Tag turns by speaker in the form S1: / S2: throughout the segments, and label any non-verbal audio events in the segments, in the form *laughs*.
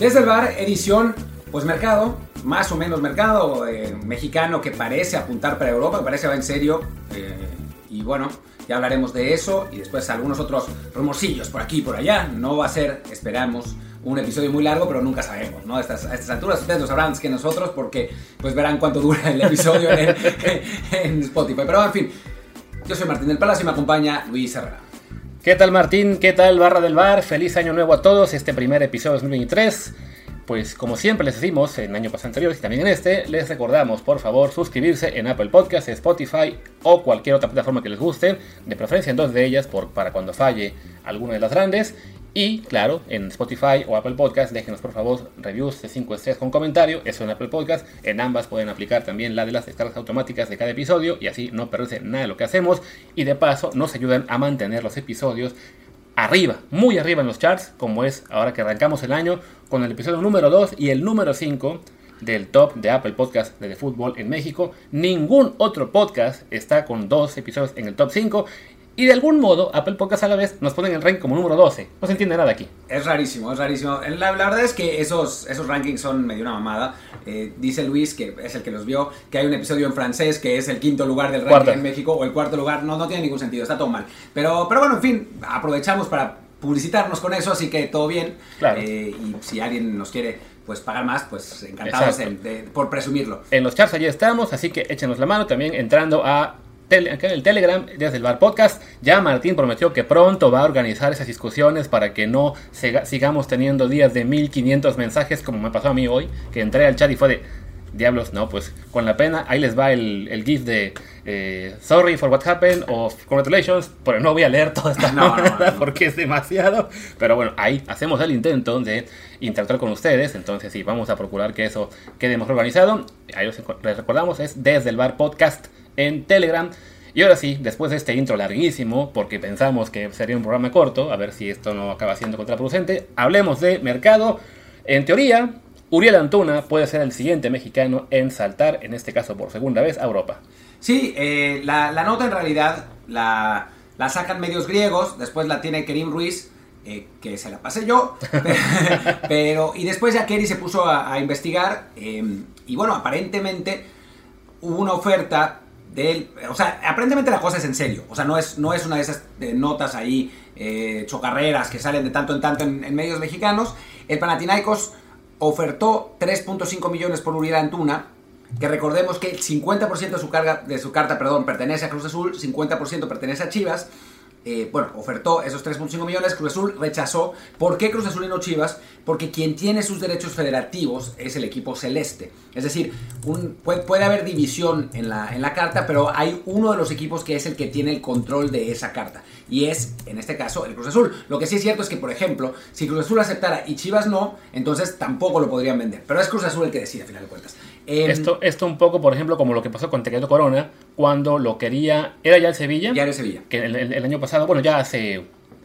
S1: Desde el bar, edición, pues mercado, más o menos mercado eh, mexicano que parece apuntar para Europa, que parece va en serio. eh, y bueno, ya hablaremos de eso y después algunos otros rumorcillos por aquí y por allá. No va a ser, esperamos, un episodio muy largo, pero nunca sabemos, ¿no? A estas, a estas alturas ustedes lo sabrán antes que nosotros porque pues verán cuánto dura el episodio *laughs* en, Spotify. Pero en fin, yo soy Martín del Palacio y me acompaña Luis Herrera.
S2: ¿Qué tal Martín? ¿Qué tal Barra del Bar? Feliz año nuevo a todos, este primer episodio de 2023. Pues como siempre les decimos en año pasado anteriores y también en este, les recordamos por favor suscribirse en Apple Podcasts, Spotify o cualquier otra plataforma que les guste, de preferencia en dos de ellas por, para cuando falle alguna de las grandes. Y claro, en Spotify o Apple Podcast, déjenos por favor reviews de 5 estrellas con comentario, eso en Apple Podcast. En ambas pueden aplicar también la de las descargas automáticas de cada episodio y así no perderse nada de lo que hacemos. Y de paso nos ayudan a mantener los episodios arriba, muy arriba en los charts, como es ahora que arrancamos el año con el episodio número 2 y el número 5 del top de Apple Podcast de, fútbol en México. Ningún otro podcast está con dos episodios en el top 5. Y de algún modo, Apple Podcast a la vez nos pone en el ranking como número 12. No se entiende nada aquí.
S1: Es rarísimo, es rarísimo. La, la verdad es que esos, esos rankings son medio una mamada. Eh, dice Luis, que es el que los vio, que hay un episodio en francés que es el quinto lugar del ranking
S2: Cuarta.
S1: en México o el cuarto lugar. No, no tiene ningún sentido, está todo mal. Pero, pero bueno, en fin, aprovechamos para publicitarnos con eso, así que todo bien.
S2: Claro.
S1: Eh, y si alguien nos quiere pues pagar más, pues encantados
S2: Exacto.
S1: en- de- por presumirlo.
S2: En los charts allí estamos, así que échenos la mano también entrando a tele- acá en el Telegram desde el Bar Podcast. Ya Martín prometió que pronto va a organizar esas discusiones para que no siga- sigamos teniendo días de 1500 mensajes como me pasó a mí hoy, que entré al chat y fue de diablos, no, pues con la pena, ahí les va el, el GIF de eh, sorry for what happened o congratulations, pero no voy a leer toda esta *laughs*
S1: No, no,
S2: mamada
S1: no.
S2: porque es demasiado. Pero bueno, ahí hacemos el intento de interactuar con ustedes. Entonces, sí, vamos a procurar que eso quede mejor organizado. Ahí les recordamos, es desde el bar podcast en Telegram. Y ahora sí, después de este intro larguísimo, porque pensamos que sería un programa corto, a ver si esto no acaba siendo contraproducente, hablemos de mercado. En teoría, Uriel Antuna puede ser el siguiente mexicano en saltar, en este caso por segunda vez, a Europa.
S1: Sí, eh, la, la nota en realidad la, la sacan medios griegos, después la tiene Kerim Ruiz, eh, que se la pasé yo, *laughs* pero y después ya Kerry se puso a, a investigar eh, y bueno, aparentemente hubo una oferta del, o sea, aparentemente la cosa es en serio, o sea, no es, no es una de esas notas ahí eh, chocarreras que salen de tanto en tanto en, en medios mexicanos, el Panathinaikos ofertó 3.5 millones por Uriel Antuna, que recordemos que el 50% de su, carga, de su carta perdón, pertenece a Cruz Azul, 50% pertenece a Chivas. Eh, bueno, ofertó esos 3.5 millones, Cruz Azul rechazó. ¿Por qué Cruz Azul y no Chivas? Porque quien tiene sus derechos federativos es el equipo celeste. Es decir, puede, puede haber división en la, en la carta, pero hay uno de los equipos que es el que tiene el control de esa carta. Y es, en este caso, el Cruz Azul. Lo que sí es cierto es que, por ejemplo, si Cruz Azul aceptara y Chivas no, entonces tampoco lo podrían vender. Pero es Cruz Azul el que decide, a final de cuentas. Em,
S2: Esto, esto un poco, por ejemplo, como lo que pasó con Tequedo Corona, cuando lo quería, era ya el Sevilla,
S1: Diario Sevilla.
S2: que el, el- el año pasado, bueno, ya hace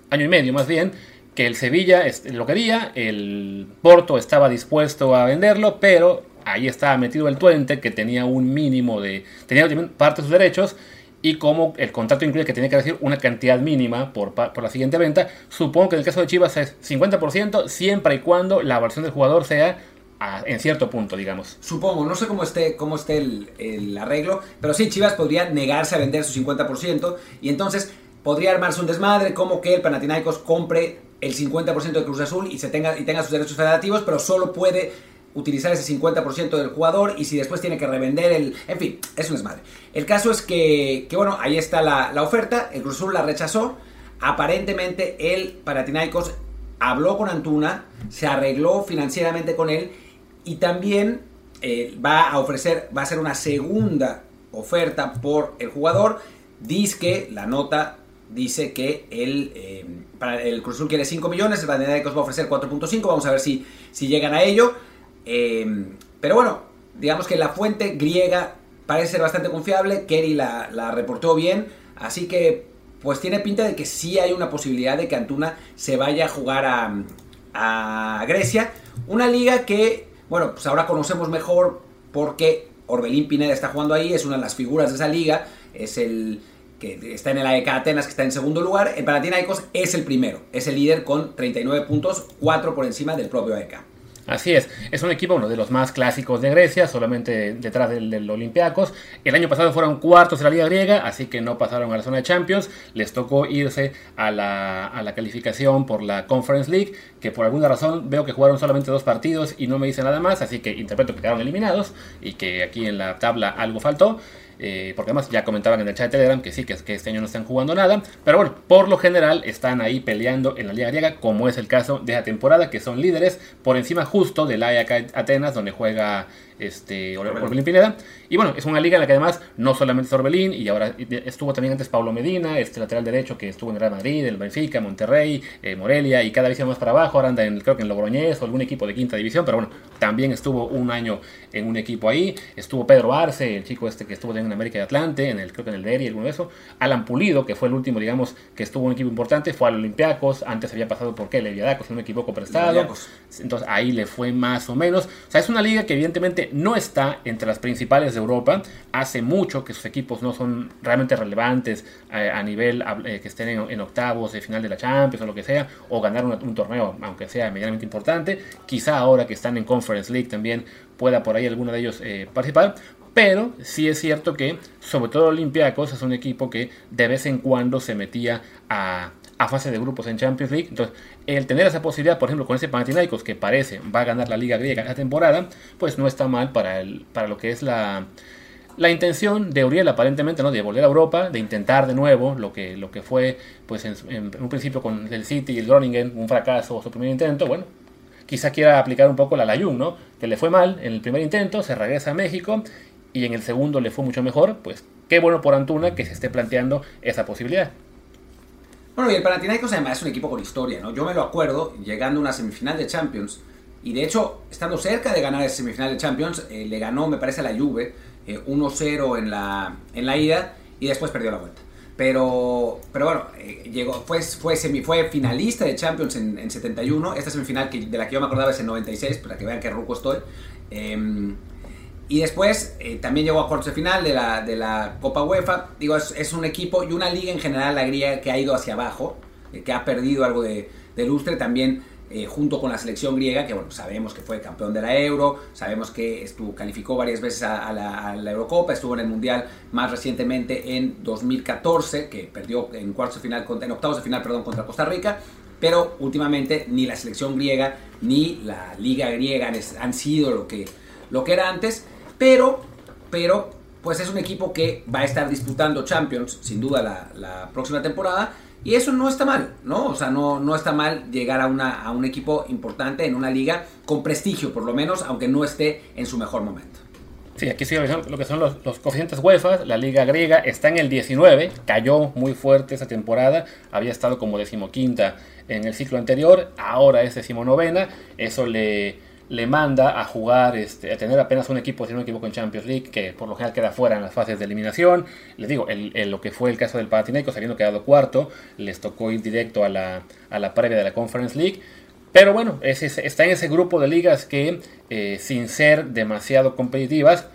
S2: año y medio más bien, que el Sevilla lo quería, el Porto estaba dispuesto a venderlo, pero ahí estaba metido el Twente, que tenía un mínimo de, tenía parte de sus derechos, y como el contrato incluye que tenía que recibir una cantidad mínima por, por la siguiente venta, supongo que en el caso de Chivas es 50%, siempre y cuando la versión del jugador sea en cierto punto, digamos.
S1: Supongo, no sé cómo esté, cómo esté el, el arreglo, pero sí, Chivas podría negarse a vender su 50% y entonces podría armarse un desmadre como que el Panathinaikos compre el 50% de Cruz Azul y, se tenga, y tenga sus derechos federativos, pero solo puede utilizar ese 50% del jugador y si después tiene que revender el... En fin, es un desmadre. El caso es que, que bueno, ahí está la, la oferta, el Cruz Azul la rechazó, aparentemente el Panathinaikos habló con Antuna, se arregló financieramente con él y también eh, va a ofrecer, va a ser una segunda oferta por el jugador. Dice que la nota dice que el, eh, para el Cruz Azul quiere 5 millones, el Panathinaikos va a ofrecer 4.5, vamos a ver si, si llegan a ello. Eh, pero bueno, digamos que la fuente griega parece ser bastante confiable, Kerry la, la, reportó bien, así que pues tiene pinta de que sí hay una posibilidad de que Antuna se vaya a jugar a, a Grecia, una liga que, bueno, pues ahora conocemos mejor porque Orbelín Pineda está jugando ahí, es una de las figuras de esa liga, es el que está en el AEK Atenas, que está en segundo lugar. El Panathinaikos es el primero, es el líder con 39 puntos, 4 por encima del propio AEK.
S2: Así es, es un equipo uno de los más clásicos de Grecia, solamente detrás del, del Olympiacos. El año pasado fueron cuartos de la Liga Griega, así que no pasaron a la zona de Champions. Les tocó irse a la, a la calificación por la Conference League, que por alguna razón veo que jugaron solamente dos partidos y no me dice nada más, así que interpreto que quedaron eliminados y que aquí en la tabla algo faltó. Eh, porque además ya comentaban en el chat de Telegram que sí, que, que, este año no están jugando nada, pero bueno, por lo general están ahí peleando en la Liga Griega, como es el caso de la temporada, que son líderes por encima justo del Ajax Atenas, donde juega este, Orbelín Pineda. Y bueno, es una liga en la que además no solamente es Orbelín, y ahora estuvo también antes Pablo Medina, este lateral derecho que estuvo en Real Madrid, el Benfica, Monterrey, eh, Morelia, y cada vez más para abajo, ahora anda en, creo que en Logroñés o algún equipo de quinta división, pero bueno, también estuvo un año en un equipo ahí. Estuvo Pedro Arce, el chico este que estuvo en América de Atlante, en el, creo que en el Derry, alguno de eso. Alan Pulido, que fue el último, digamos, que estuvo en un equipo importante, fue al Olympiacos, antes había pasado por qué, Leviadacos, si no me equivoco, prestado. Entonces ahí le fue más o menos. O sea, es una liga que evidentemente no está entre las principales de Europa. Hace mucho que sus equipos no son realmente relevantes eh, a nivel eh, que estén en, octavos de final de la Champions o lo que sea, o ganar un, un torneo, aunque sea medianamente importante. Quizá ahora que están en Conference League también pueda por ahí alguno de ellos eh, participar. Pero sí es cierto que, sobre todo Olympiacos, es un equipo que de vez en cuando se metía a, a fase de grupos en Champions League. Entonces, el tener esa posibilidad, por ejemplo, con ese Panathinaikos que parece va a ganar la Liga Griega esta temporada, pues no está mal para, el, para lo que es la, la intención de Uriel aparentemente ¿no? de volver a Europa, de intentar de nuevo lo que, lo que fue pues en, un principio con el City y el Groningen, un fracaso su primer intento, bueno, quizá quiera aplicar un poco la Layun, ¿no? Que le fue mal en el primer intento, se regresa a México y en el segundo le fue mucho mejor, pues qué bueno por Antuna que se esté planteando esa posibilidad.
S1: Bueno, y el Panathinaikos además es un equipo con historia, ¿no? Yo me lo acuerdo llegando a una semifinal de Champions y de hecho, estando cerca de ganar esa semifinal de Champions, eh, le ganó, me parece, a la Juve eh, 1-0 en la, en la ida y después perdió la vuelta. Pero, pero bueno, eh, llegó, fue, fue, semi, fue finalista de Champions en, en 71. Esta semifinal que, de la que yo me acordaba es en 96, para que vean qué ruco estoy. Y después eh, también llegó a cuartos de final de la, de la Copa UEFA. Digo, es, es, un equipo y una liga en general, la griega, que ha ido hacia abajo, eh, que ha perdido algo de, de lustre. También eh, junto con la selección griega, que bueno, sabemos que fue campeón de la Euro, sabemos que estuvo, calificó varias veces a, a, la, a, la, Eurocopa, estuvo en el Mundial más recientemente en 2014, que perdió en cuartos de final, en octavos de final, perdón, contra Costa Rica, pero últimamente ni la selección griega ni la liga griega han sido lo que, lo que era antes, pero, pero, pues es un equipo que va a estar disputando Champions, sin duda, la, la próxima temporada, y eso no está mal, ¿no? O sea, no, no está mal llegar a, una, a un equipo importante en una liga con prestigio, por lo menos, aunque no esté en su mejor momento.
S2: Sí, aquí sí lo que son los, los, coeficientes UEFA. La liga griega está en el 19, cayó muy fuerte esa temporada, había estado como decimoquinta en el ciclo anterior, ahora es decimonovena, eso le, le manda a jugar, este, a tener apenas un equipo, si no me equivoco, en Champions League, que por lo general queda fuera en las fases de eliminación. Les digo, el, lo que fue el caso del Panathinaikos, habiendo quedado cuarto, les tocó ir directo a la, a la previa de la Conference League. Pero bueno, es, es, está en ese grupo de ligas que, eh, sin ser demasiado competitivas,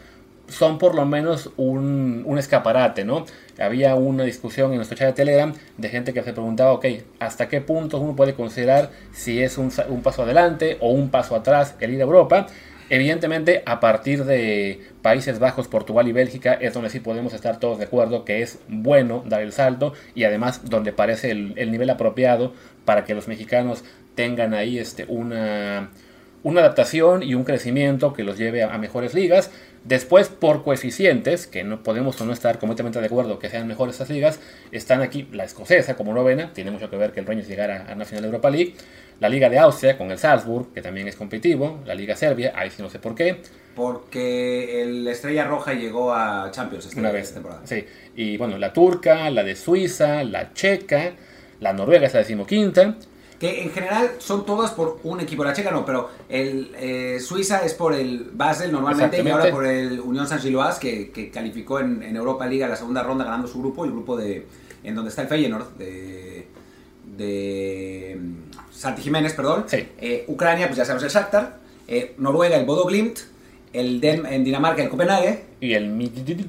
S2: son por lo menos un, escaparate, ¿no? Había una discusión en nuestro chat de Telegram de gente que se preguntaba, ok, ¿hasta qué punto uno puede considerar si es un, paso adelante o un paso atrás el ir a Europa? Evidentemente, a partir de Países Bajos, Portugal y Bélgica es donde sí podemos estar todos de acuerdo que es bueno dar el salto y además donde parece el, el nivel apropiado para que los mexicanos tengan ahí este, una, una adaptación y un crecimiento que los lleve a mejores ligas. Después, por coeficientes, que no podemos o no estar completamente de acuerdo que sean mejores esas ligas, están aquí la escocesa como novena, tiene mucho que ver que el Rangers llegara a National Europa League. la Liga de Austria con el Salzburg, que también es competitivo, la Liga Serbia, ahí sí no sé por qué.
S1: Porque el Estrella Roja llegó a Champions esta,
S2: Una vez.
S1: esta temporada.
S2: Sí. Y bueno, la turca, la de Suiza, la checa, la noruega es la decimoquinta.
S1: Que en general son todas por un equipo. La checa no, pero el eh, Suiza es por el Basel normalmente y ahora por el Unión San Gilloise que, que calificó en, en Europa Liga la segunda ronda ganando su grupo, el grupo de en donde está el Feyenoord de, de mm, Santi Jiménez, perdón.
S2: Sí.
S1: Eh, Ucrania, pues ya sabemos el Shakhtar. Eh, Noruega, el Bodo Glimt. El Den- en Dinamarca, el Copenhague.
S2: Y el...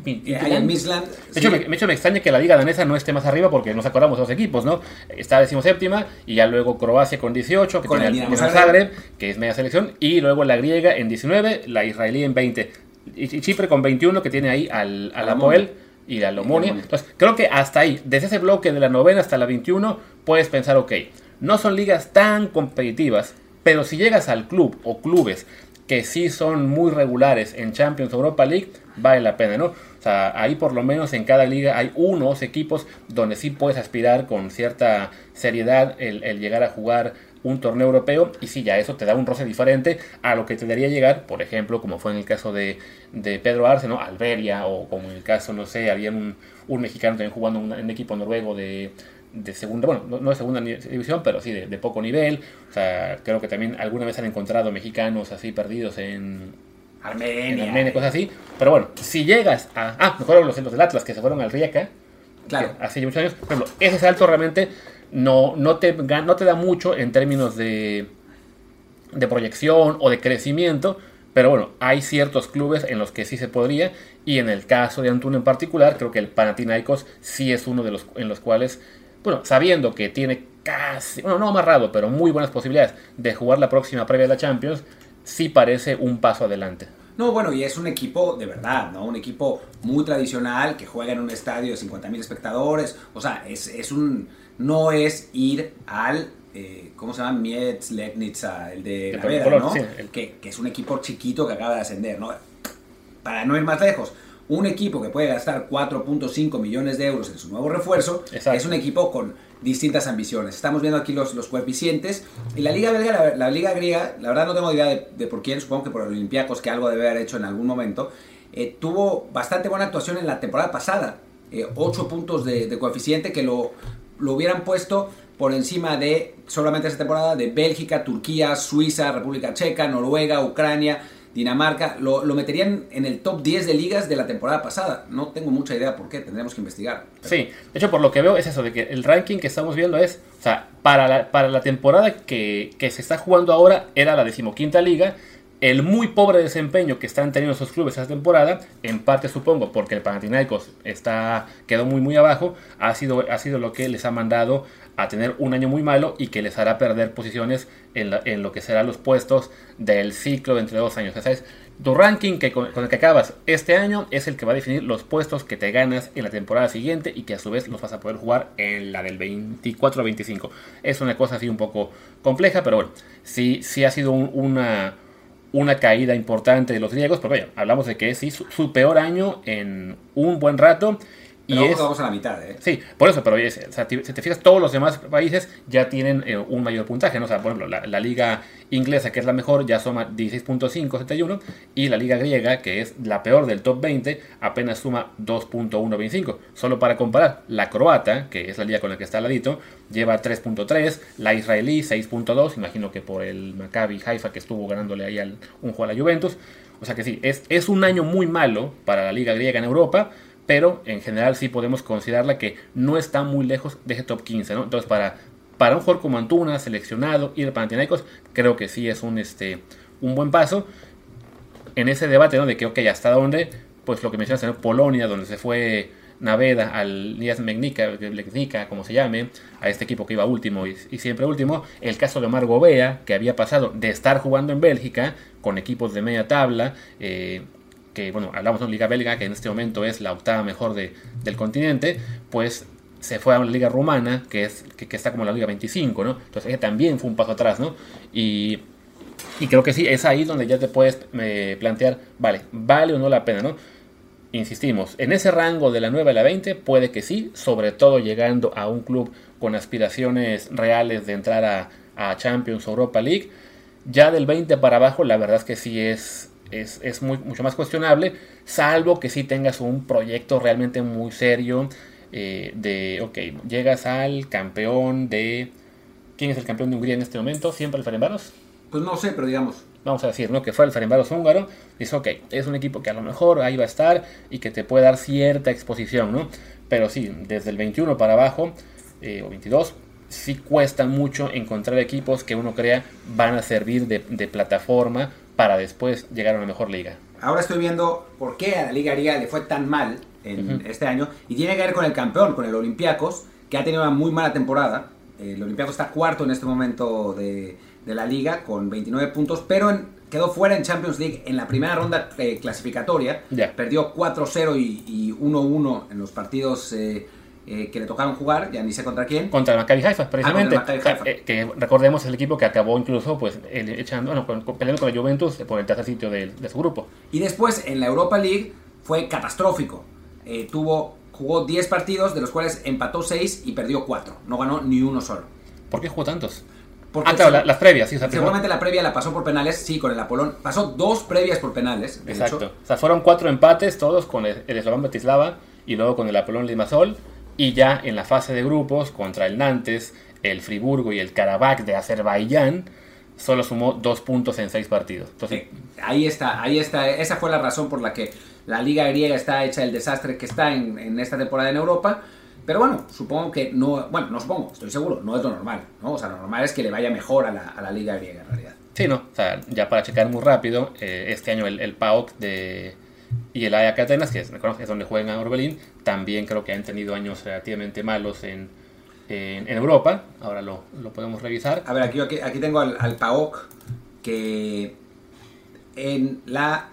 S1: Y ahí el Misland.
S2: De hecho, me, de hecho, me extraña que la liga danesa no esté más arriba porque nos acordamos de los equipos, ¿no? Está decimoséptima y ya luego Croacia con 18, que
S1: Con
S2: tiene
S1: el Dinamo
S2: Zagreb, que es media selección, y luego la griega en 19, la israelí en 20, y Chipre con 21, que tiene ahí al, al Apoel y la Lomonia. Entonces, creo que hasta ahí, desde ese bloque de la novena hasta la 21, puedes pensar, ok, no son ligas tan competitivas, pero si llegas al club o clubes que sí son muy regulares en Champions Europa League, vale la pena, ¿no? O sea, ahí por lo menos en cada liga hay unos equipos donde sí puedes aspirar con cierta seriedad el, el llegar a jugar un torneo europeo y sí, ya eso te da un roce diferente a lo que te daría llegar, por ejemplo, como fue en el caso de, de Pedro Arce, ¿no? Alberia, o como en el caso, no sé, había un, un mexicano también jugando en un- un equipo noruego de, de segunda, bueno, no, no de segunda división, pero sí de, de poco nivel. O sea, creo que también alguna vez han encontrado mexicanos así perdidos en,
S1: Armenia.
S2: en Armenia, cosas así. Pero bueno, si llegas a. Ah, mejor los, los del Atlas que se fueron al Rijeka.
S1: Claro.
S2: que Hace muchos años. Por ejemplo, ese salto realmente no, no, te, no te da mucho en términos de, de proyección o de crecimiento. Pero bueno, hay ciertos clubes en los que sí se podría. Y en el caso de Antuna en particular, creo que el Panathinaikos sí es uno de los en los cuales, bueno, sabiendo que tiene casi, bueno, no amarrado, pero muy buenas posibilidades de jugar la próxima previa de la Champions, sí parece un paso adelante.
S1: No, bueno, y es un equipo de verdad, ¿no? Un equipo muy tradicional que juega en un estadio de 50.000 espectadores. O sea, es, es un. No es ir al. eh, ¿Cómo se llama? Mietz, Legnitza, el de
S2: Colón,
S1: ¿no?
S2: sí, el-
S1: Que, que es un equipo chiquito que acaba de ascender, ¿no? Para no ir más lejos, un equipo que puede gastar 4.5 millones de euros en su nuevo refuerzo
S2: Exacto.
S1: es un equipo con distintas ambiciones. Estamos viendo aquí los, los coeficientes. Y la Liga Belga, la, la Liga Griega, la verdad no tengo idea de, de por quién, supongo que por Olympiacos, que algo debe haber hecho en algún momento, eh, tuvo bastante buena actuación en la temporada pasada. 8 puntos de, de coeficiente que lo, lo hubieran puesto por encima de solamente esa temporada de Bélgica, Turquía, Suiza, República Checa, Noruega, Ucrania, Dinamarca. Lo, lo meterían en el top 10 de ligas de la temporada pasada. No tengo mucha idea por qué, tendremos que investigar.
S2: Sí, de hecho por lo que veo es eso, de que el ranking que estamos viendo es, o sea, para la, para la temporada que, que se está jugando ahora era la decimoquinta liga, el muy pobre desempeño que están teniendo esos clubes esta temporada, en parte supongo porque el Panathinaikos está, quedó muy muy abajo, ha sido, ha sido lo que les ha mandado a tener un año muy malo y que les hará perder posiciones en, la- en lo que serán los puestos del ciclo de entre dos años. Tu ranking que con, el que acabas este año es el que va a definir los puestos que te ganas en la temporada siguiente y que a su vez los vas a poder jugar en la del 24 25. Es una cosa así un poco compleja, pero bueno, sí, sí ha sido un- una, una caída importante de los griegos, pero vaya, hablamos de que sí, su peor año en un buen rato. Y
S1: Pero
S2: es,
S1: vamos a la mitad, ¿eh?
S2: Sí, por eso, pero es- o sea, ti- si te fijas, todos los demás países ya tienen eh, un mayor puntaje, ¿no? O sea, por ejemplo, la, la liga inglesa, que es la mejor, ya suma 16.571, y la liga griega, que es la peor del top 20, apenas suma 2.125. Solo para comparar, la croata, que es la liga con la que está al ladito, lleva 3.3, la israelí 6.2, imagino que por el Maccabi Haifa que estuvo ganándole ahí al, un juego a la Juventus. O sea que sí, es, es un año muy malo para la liga griega en Europa, pero en general sí podemos considerarla que no está muy lejos de ese top 15, ¿no? Entonces, para, para un jugador como Antuna, seleccionado, y el Panathinaikos, creo que sí es un, este, un buen paso en ese debate, ¿no? De que, ok, ¿hasta dónde? Pues lo que mencionaste, ¿no? Polonia, donde se fue Naveda al Nias Megnica, como se llame, a este equipo que iba último y, y siempre último. El caso de Omar Gobea, que había pasado de estar jugando en Bélgica con equipos de media tabla, eh, que bueno, hablamos de una liga belga que en este momento es la octava mejor de, del continente, pues se fue a una liga rumana que es que, está como la liga 25, ¿no? Entonces también fue un paso atrás, ¿no? Y, y creo que sí, es ahí donde ya te puedes eh, plantear, vale, vale o no la pena, ¿no? Insistimos, en ese rango de la 9 a la 20 puede que sí, sobre todo llegando a un club con aspiraciones reales de entrar a, a Champions Europa League. Ya del 20 para abajo, la verdad es que sí es, es, muy, mucho más cuestionable, salvo que sí tengas un proyecto realmente muy serio eh, de, ok, llegas al campeón de... ¿Quién es el campeón de Hungría en este momento? ¿Siempre el Ferencváros?
S1: Pues no sé, pero digamos,
S2: vamos a decir, ¿no? Que fue el Ferencváros húngaro, dice, ok, es un equipo que a lo mejor ahí va a estar y que te puede dar cierta exposición, ¿no? Pero sí, desde el 21 para abajo, eh, o 22, sí cuesta mucho encontrar equipos que uno crea van a servir de, plataforma para después llegar a una mejor liga.
S1: Ahora estoy viendo por qué a la Liga Griega le fue tan mal en este año y tiene que ver con el campeón, con el Olympiacos, que ha tenido una muy mala temporada. El Olympiacos está cuarto en este momento de, la liga con 29 puntos, pero quedó fuera en Champions League en la primera ronda eh, clasificatoria. Perdió 4-0 y, 1-1 en los partidos eh, eh, que le tocaron jugar, ya ni sé contra quién.
S2: Contra el Maccabi Haifa, precisamente. Ah, eh, que recordemos el equipo que acabó incluso pues echando, bueno, peleando con la Juventus por el tercer sitio de, su grupo.
S1: Y después en la Europa League fue catastrófico. Eh, tuvo, jugó 10 partidos, de los cuales empató 6 y perdió 4. No ganó ni uno solo.
S2: ¿Por qué jugó tantos? Porque ah, claro, las previas, sí.
S1: seguramente la previa la pasó por penales, sí, con el Apolón. Pasó dos previas por penales.
S2: Exacto. O sea, fueron cuatro empates, todos con el, el Bratislava y luego con el Apolón Limassol. Y ya en la fase de grupos, contra el Nantes, el Friburgo y el Karabakh de Azerbaiyán, solo sumó dos puntos en seis partidos. Entonces,
S1: ahí está, ahí está. Esa fue la razón por la que la liga griega está hecha el desastre que está en, esta temporada en Europa. Pero bueno, supongo que no, bueno, no supongo, estoy seguro, no es lo normal, ¿no? O sea, lo normal es que le vaya mejor a la, liga griega en realidad.
S2: Sí, no, o sea, ya para checar muy rápido, eh, este año el, el PAOK de, y el Ajax Atenas, que es, es donde juegan Orbelín, también creo que han tenido años relativamente malos en, en, Europa. Ahora lo, lo, podemos revisar.
S1: A ver, aquí, aquí, tengo al, al, PAOK que en la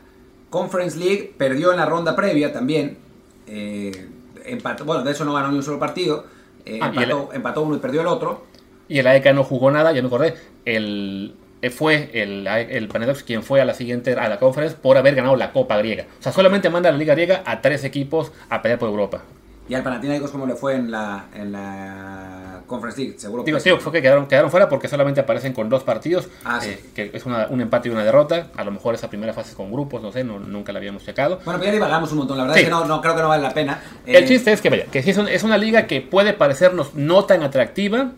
S1: Conference League perdió en la ronda previa también. Eh, empató, bueno, de eso no ganó ni un solo partido. Eh, ah, empató, uno y perdió el otro.
S2: Y el AEK no jugó nada, ya me acordé. El, fue el, el Panedox quien fue a la siguiente, a la conference, por haber ganado la Copa griega. O sea, solamente manda a la Liga griega a tres equipos a pelear por Europa.
S1: ¿Y al Panathinaikos cómo le fue en la, en la Conference League? Seguro
S2: Digo, sí, fue que quedaron, quedaron fuera porque solamente aparecen con dos partidos, ah, eh, que es un empate y una derrota. A lo mejor esa primera fase es con grupos, no sé, no, nunca la habíamos checado.
S1: Bueno, pues ya divagamos un montón, la verdad es que no, no, creo que no vale la pena.
S2: El eh, chiste es que, vaya, que sí es, es una liga que puede parecernos no tan atractiva,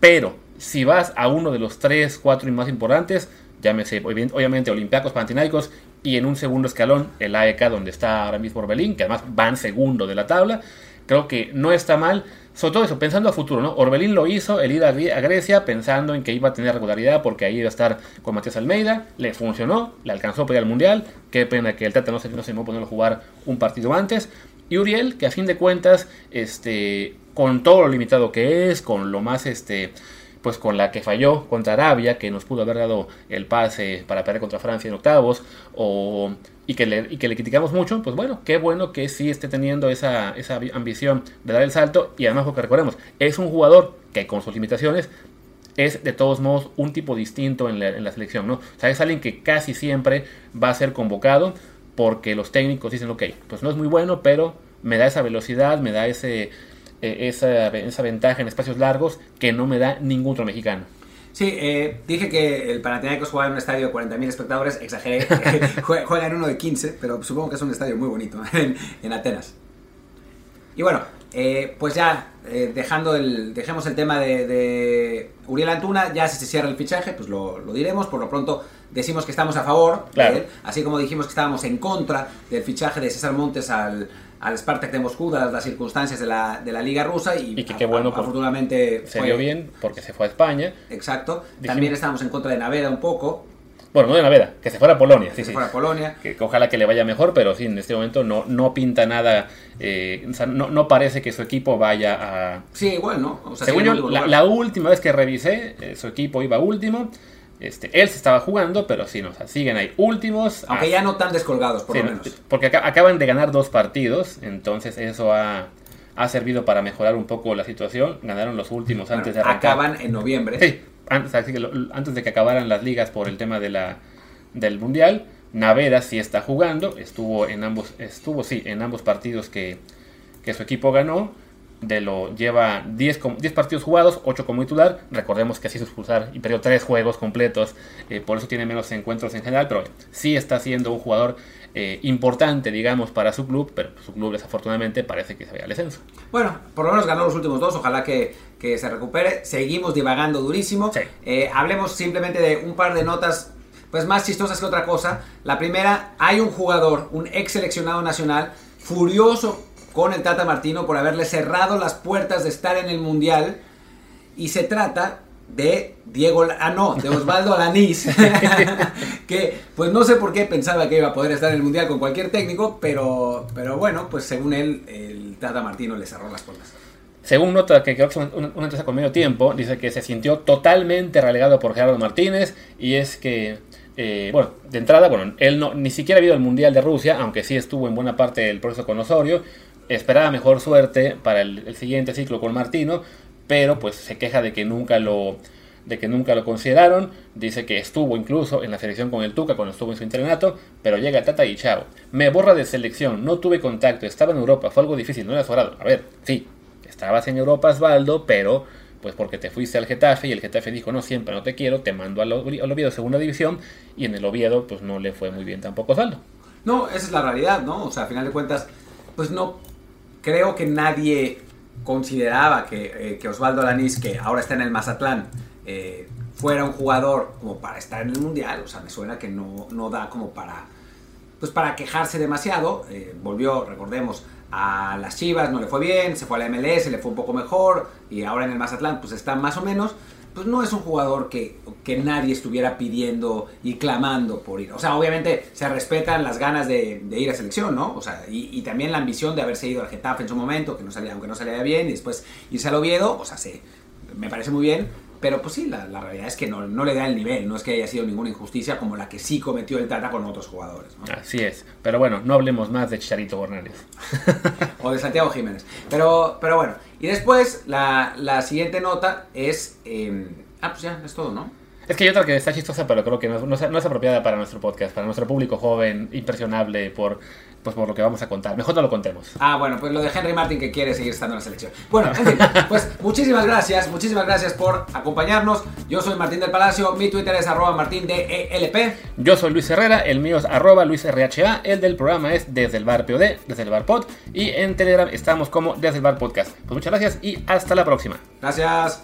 S2: pero si vas a uno de los tres, cuatro y más importantes, llámese obviamente Olympiacos, Panathinaikos y en un segundo escalón el AEK donde está ahora mismo Orbelín, que además van segundo de la tabla. Creo que no está mal, sobre todo eso, pensando a futuro, ¿no? Orbelín lo hizo, el ir a Grecia pensando en que iba a tener regularidad porque ahí iba a estar con Matías Almeida, le funcionó, le alcanzó para ir al Mundial, qué pena que el Tata no se, no se a ponerlo a jugar un partido antes. Y Uriel, que a fin de cuentas, este, con todo lo limitado que es, con lo más este, pues con la que falló contra Arabia, que nos pudo haber dado el pase para perder contra Francia en octavos, o, y, que le, y que le criticamos mucho, pues bueno, qué bueno que sí esté teniendo esa, esa ambición de dar el salto, y además porque recordemos, es un jugador que con sus limitaciones es de todos modos un tipo distinto en la, en la selección, ¿no? O sea, es alguien que casi siempre va a ser convocado porque los técnicos dicen, ok, pues no es muy bueno, pero me da esa velocidad, me da ese eh, esa, esa, ventaja en espacios largos que no me da ningún otro mexicano.
S1: Sí, eh, dije que el Panathinaikos jugaba en un estadio de 40.000 espectadores, exageré, *laughs* *laughs* juega en uno de 15, pero supongo que es un estadio muy bonito *laughs* en, Atenas. Y bueno, eh, pues ya dejando el, dejemos el tema de, Uriel Antuna, ya si se cierra el fichaje, pues lo, lo diremos, por lo pronto decimos que estamos a favor, así como dijimos que estábamos en contra del fichaje de César Montes al, al Spartak de Moscú, dadas las circunstancias de la, de la Liga Rusa. Y,
S2: que qué bueno, afortunadamente se dio bien porque se fue a España.
S1: Exacto. También estábamos en contra de Naveda un poco.
S2: Bueno, no de Naveda, que se fuera a Polonia.
S1: Que se fuera a Polonia.
S2: Que, ojalá que le vaya mejor, pero sí, en este momento no, no pinta nada. Eh, o sea, no, no, parece que su equipo vaya a.
S1: Sí, bueno.
S2: O sea, Según yo, la, última vez que revisé, eh, su equipo iba último. Este, él se estaba jugando, pero sí, no, siguen ahí últimos.
S1: Aunque ya no tan descolgados, por lo menos.
S2: Porque acaban de ganar dos partidos, entonces eso ha, servido para mejorar un poco la situación. Ganaron los últimos antes de
S1: arrancar. Acaban en noviembre.
S2: Sí, antes, de que acabaran las ligas por el tema de la, del Mundial. Naveda sí está jugando, estuvo en ambos, estuvo sí, en ambos partidos que, que su equipo ganó de lo lleva 10, 10 partidos jugados, 8 como titular. Recordemos que así hizo expulsar y perdió 3 juegos completos, eh, por eso tiene menos encuentros en general, pero sí está siendo un jugador eh, importante, digamos, para su club, pero su club desafortunadamente parece que se vaya al descenso.
S1: Bueno, por lo menos ganó los últimos dos, ojalá que, que se recupere. Seguimos divagando durísimo.
S2: Sí.
S1: Eh, hablemos simplemente de un par de notas pues más chistosas que otra cosa. La primera, hay un jugador, un ex seleccionado nacional, furioso con el Tata Martino por haberle cerrado las puertas de estar en el Mundial. Y se trata de Diego, ah no, de Osvaldo *laughs* Alanís, *laughs* que pues no sé por qué pensaba que iba a poder estar en el Mundial con cualquier técnico, pero, pero bueno, pues según él, el Tata Martino le cerró las puertas.
S2: Según nota que creo que es una, una entrevista con medio tiempo, dice que se sintió totalmente relegado por Gerardo Martínez y es que, eh, bueno, de entrada, bueno, él no, ni siquiera ha ido al Mundial de Rusia, aunque sí estuvo en buena parte del proceso con Osorio, esperaba mejor suerte para el, siguiente ciclo con Martino, pero pues se queja de que nunca lo de que nunca lo consideraron, dice que estuvo incluso en la selección con el Tuca cuando estuvo en su internato, pero llega Tata y chao, me borra de selección, no tuve contacto, estaba en Europa, fue algo difícil, no era su. A ver, sí, estabas en Europa, Osvaldo, pero pues porque te fuiste al Getafe y el Getafe dijo, no, siempre no te quiero, te mando al, Ovi- al Oviedo segunda división y en el Oviedo pues no le fue muy bien tampoco Osvaldo.
S1: No, esa es la realidad, ¿no? O sea, a final de cuentas, pues no creo que nadie consideraba que, eh, que Osvaldo Alanís, que ahora está en el Mazatlán, eh, fuera un jugador como para estar en el Mundial. O sea, me suena que no, no da como para, pues para quejarse demasiado. Eh, volvió, recordemos, a las Chivas, no le fue bien, se fue a la MLS, le fue un poco mejor, y ahora en el Mazatlán, pues está más o menos. Pues no es un jugador que, que nadie estuviera pidiendo y clamando por ir. O sea, obviamente se respetan las ganas de, ir a selección, ¿no? O sea, y, y también la ambición de haberse ido al Getafe en su momento, que no salía, aunque no salía bien, y después irse al Oviedo, o sea, se, me parece muy bien. Pero pues sí, la, la realidad es que no, no le da el nivel, no es que haya sido ninguna injusticia como la que sí cometió el Tata con otros jugadores. ¿no?
S2: Así es, pero bueno, no hablemos más de Chicharito Bernales. *laughs*
S1: o de Santiago Jiménez. Pero, pero bueno, y después la, la siguiente nota es... eh, ah, pues ya, es todo, ¿no?
S2: Es que hay otra que está chistosa, pero creo que no, no es apropiada para nuestro podcast, para nuestro público joven, impresionable por, pues, por lo que vamos a contar. Mejor no lo contemos.
S1: Ah, bueno, pues lo de Henry Martin que quiere seguir estando en la selección. Bueno, en fin, *laughs* pues muchísimas gracias, muchísimas gracias por acompañarnos. Yo soy Martín del Palacio, mi Twitter es arroba martindelp.
S2: Yo soy Luis Herrera, el mío es arroba luisrha, el del programa es desde el bar POD, desde el bar pod, y en Telegram estamos como desde el bar podcast. Pues muchas gracias y hasta la próxima.
S1: Gracias.